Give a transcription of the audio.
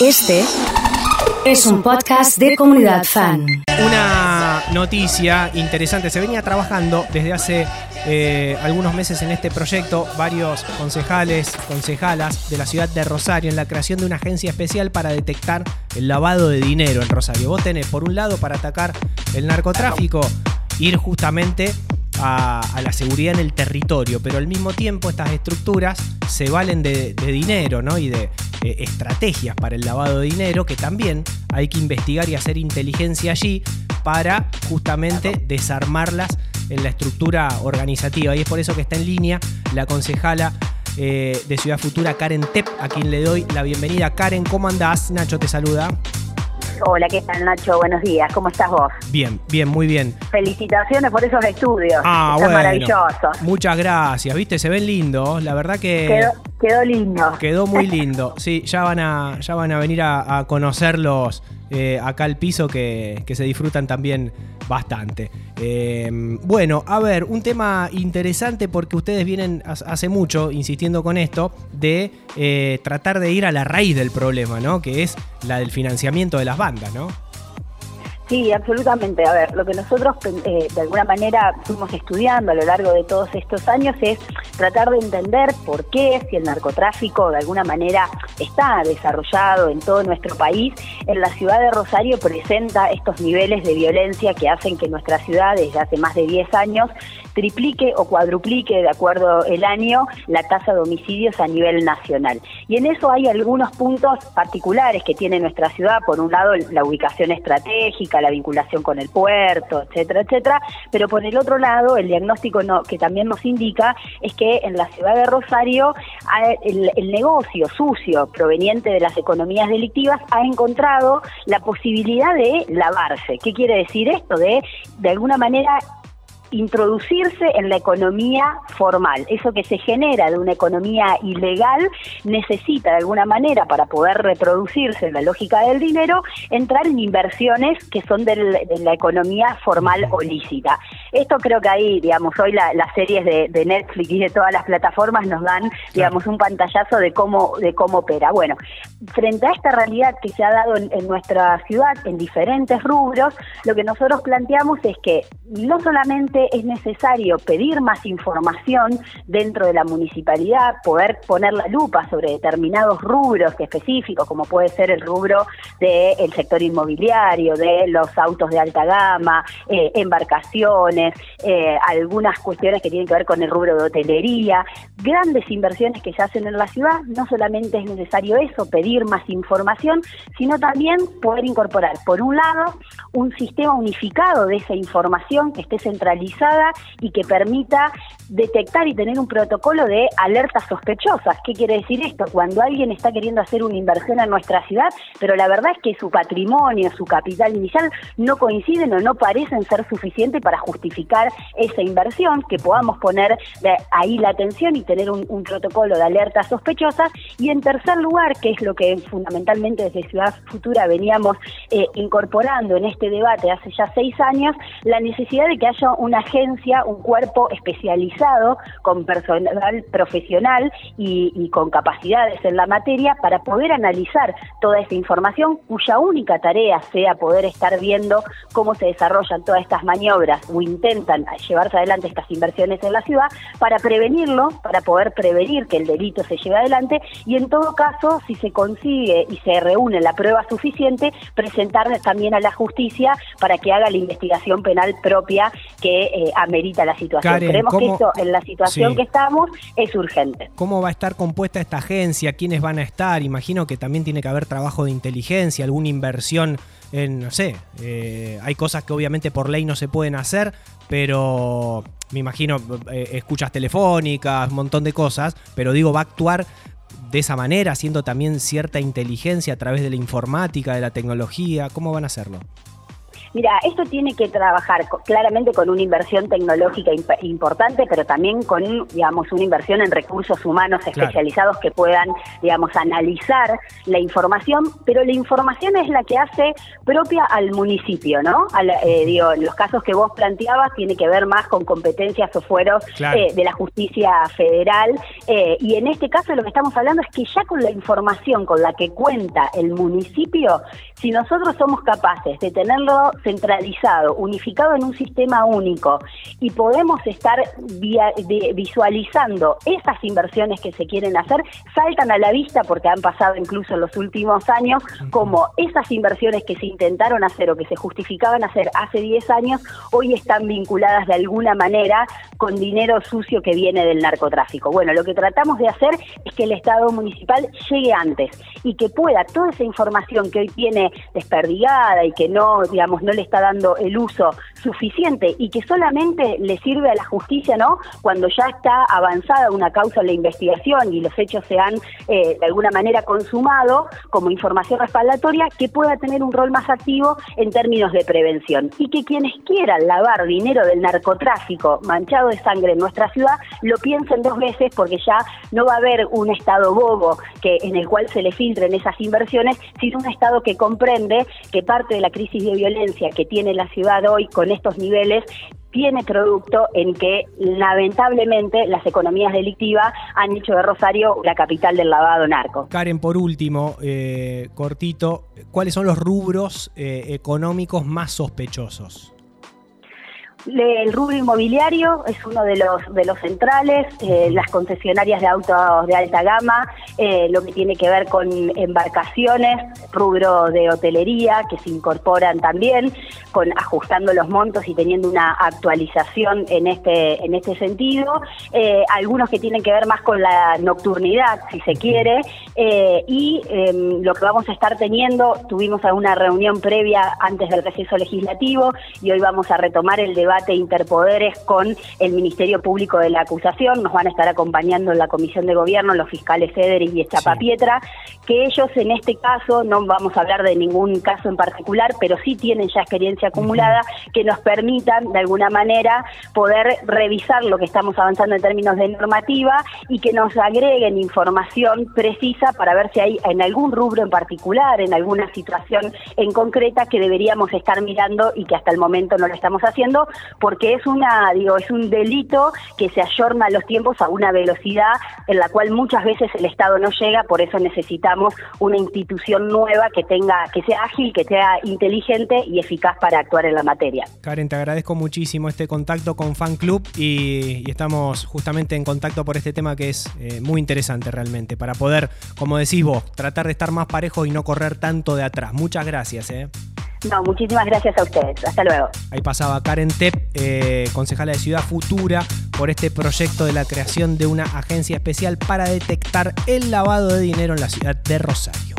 Este es un podcast de comunidad fan. Una noticia interesante. Se venía trabajando desde hace eh, algunos meses en este proyecto varios concejales, concejalas de la ciudad de Rosario en la creación de una agencia especial para detectar el lavado de dinero en Rosario. Vos tenés, por un lado, para atacar el narcotráfico, ir justamente a, la seguridad en el territorio, pero al mismo tiempo estas estructuras se valen de, dinero ¿no? y de eh, estrategias para el lavado de dinero que también hay que investigar y hacer inteligencia allí para justamente desarmarlas en la estructura organizativa. Y es por eso que está en línea la concejala eh, de Ciudad Futura, Karen Tep, a quien le doy la bienvenida. Karen, ¿cómo andás? Nacho te saluda. Hola, ¿qué tal Nacho? Buenos días, ¿cómo estás vos? Bien, bien, muy bien. Felicitaciones por esos estudios. Ah, bueno. maravilloso. Muchas gracias, viste, se ven lindos, la verdad que... Quedó, lindo. Quedó muy lindo, sí, ya van a, ya van a venir a, conocerlos eh, acá al piso que, que se disfrutan también bastante. Em, bueno, a ver, un tema interesante porque ustedes vienen hace mucho insistiendo con esto de eh, tratar de ir a la raíz del problema, ¿no? Que es la del financiamiento de las bandas, ¿no? Sí, absolutamente. A ver, lo que nosotros eh, de alguna manera fuimos estudiando a lo largo de todos estos años es tratar de entender por qué, si el narcotráfico de alguna manera está desarrollado en todo nuestro país, en la ciudad de Rosario presenta estos niveles de violencia que hacen que nuestra ciudad desde hace más de 10 años triplique o cuadruplique, de acuerdo el año, la tasa de homicidios a nivel nacional. Y en eso hay algunos puntos particulares que tiene nuestra ciudad, por un lado la ubicación estratégica, la vinculación con el puerto, etcétera, etcétera, pero por el otro lado el diagnóstico que también nos indica es que en la ciudad de Rosario el, el negocio sucio proveniente de las economías delictivas ha encontrado la posibilidad de lavarse. ¿Qué quiere decir esto? De de alguna manera introducirse en la economía formal. Eso que se genera de una economía ilegal necesita de alguna manera para poder reproducirse en la lógica del dinero, entrar en inversiones que son de la economía formal o lícita. Esto creo que ahí, digamos, hoy las series de, Netflix y de todas las plataformas nos dan, digamos, un pantallazo de cómo, de cómo opera. Bueno, frente a esta realidad que se ha dado en, en nuestra ciudad en diferentes rubros, lo que nosotros planteamos es que no solamente es necesario pedir más información dentro de la municipalidad, poder poner la lupa sobre determinados rubros específicos, como puede ser el rubro del sector inmobiliario, de los autos de alta gama, eh, embarcaciones, eh, algunas cuestiones que tienen que ver con el rubro de hotelería, grandes inversiones que se hacen en la ciudad, no solamente es necesario eso, pedir más información, sino también poder incorporar, por un lado, un sistema unificado de esa información que esté centralizado y que permita detectar y tener un protocolo de alertas sospechosas. ¿Qué quiere decir esto? Cuando alguien está queriendo hacer una inversión en nuestra ciudad, pero la verdad es que su patrimonio, su capital inicial no coinciden o no parecen ser suficientes para justificar esa inversión, que podamos poner ahí la atención y tener un, protocolo de alertas sospechosas. Y en tercer lugar, que es lo que fundamentalmente desde Ciudad Futura veníamos eh, incorporando en este debate hace ya seis años, la necesidad de que haya una agencia, un cuerpo especializado con personal profesional y, con capacidades en la materia para poder analizar toda esta información cuya única tarea sea poder estar viendo cómo se desarrollan todas estas maniobras o intentan llevarse adelante estas inversiones en la ciudad para prevenirlo, para poder prevenir que el delito se lleve adelante y en todo caso, si se consigue y se reúne la prueba suficiente, presentar también a la justicia para que haga la investigación penal propia que eh, amerita la situación. Creemos que esto, en la situación que estamos, es urgente. ¿Cómo va a estar compuesta esta agencia? ¿Quiénes van a estar? Imagino que también tiene que haber trabajo de inteligencia, alguna inversión en, no sé, eh, hay cosas que obviamente por ley no se pueden hacer, pero me imagino eh, escuchas telefónicas, un montón de cosas, pero digo, va a actuar de esa manera, haciendo también cierta inteligencia a través de la informática, de la tecnología, ¿cómo van a hacerlo? Mira, esto tiene que trabajar claramente con una inversión tecnológica importante, pero también con, digamos, una inversión en recursos humanos especializados que puedan, digamos, analizar la información, pero la información es la que hace propia al municipio, ¿no? Eh, digo, en los casos que vos planteabas tiene que ver más con competencias o fueros eh, de la justicia federal, eh, y en este caso lo que estamos hablando es que ya con la información con la que cuenta el municipio, si nosotros somos capaces de tenerlo centralizado, unificado en un sistema único y podemos estar visualizando esas inversiones que se quieren hacer, saltan a la vista porque han pasado incluso en los últimos años como esas inversiones que se intentaron hacer o que se justificaban hacer hace 10 años, hoy están vinculadas de alguna manera con dinero sucio que viene del narcotráfico. Bueno, lo que tratamos de hacer es que el Estado municipal llegue antes y que pueda toda esa información que hoy tiene desperdigada y que no, digamos, no le está dando el uso suficiente y que solamente le sirve a la justicia, ¿no? Cuando ya está avanzada una causa en la investigación y los hechos se han eh, de alguna manera consumado como información respaldatoria, que pueda tener un rol más activo en términos de prevención y que quienes quieran lavar dinero del narcotráfico manchado de sangre en nuestra ciudad lo piensen dos veces porque ya no va a haber un estado bobo que en el cual se le filtren esas inversiones, sino un estado que comprende que parte de la crisis de violencia que tiene la ciudad hoy con estos niveles tiene producto en que lamentablemente las economías delictivas han hecho de Rosario la capital del lavado narco. Karen, por último, eh, cortito, ¿cuáles son los rubros eh, económicos más sospechosos? El rubro inmobiliario es uno de los de los centrales, eh, las concesionarias de autos de alta gama, eh, lo que tiene que ver con embarcaciones, rubro de hotelería que se incorporan también, con ajustando los montos y teniendo una actualización en este en este sentido, eh, algunos que tienen que ver más con la nocturnidad, si se quiere, y em, lo que vamos a estar teniendo, tuvimos alguna reunión previa antes del receso legislativo y hoy vamos a retomar el debate debate interpoderes con el Ministerio Público de la Acusación. Nos van a estar acompañando en la Comisión de Gobierno los fiscales Federis y Echapapietra, que ellos en este caso, no vamos a hablar de ningún caso en particular, pero sí tienen ya experiencia acumulada que nos permitan de alguna manera poder revisar lo que estamos avanzando en términos de normativa y que nos agreguen información precisa para ver si hay en algún rubro en particular, en alguna situación en concreta que deberíamos estar mirando y que hasta el momento no lo estamos haciendo, porque es una, digo, es un delito que se ayorna los tiempos a una velocidad en la cual muchas veces el Estado no llega, por eso necesitamos una institución nueva que tenga, que sea ágil, que sea inteligente y eficaz para actuar en la materia. Karen, te agradezco muchísimo este contacto con Fan Club y, estamos justamente en contacto por este tema que es eh, muy interesante realmente, para poder, como decís vos, tratar de estar más parejo y no correr tanto de atrás. Muchas gracias. ¿eh? No, muchísimas gracias a ustedes. Hasta luego. Ahí pasaba Karen Tep, eh, concejala de Ciudad Futura, por este proyecto de la creación de una agencia especial para detectar el lavado de dinero en la ciudad de Rosario.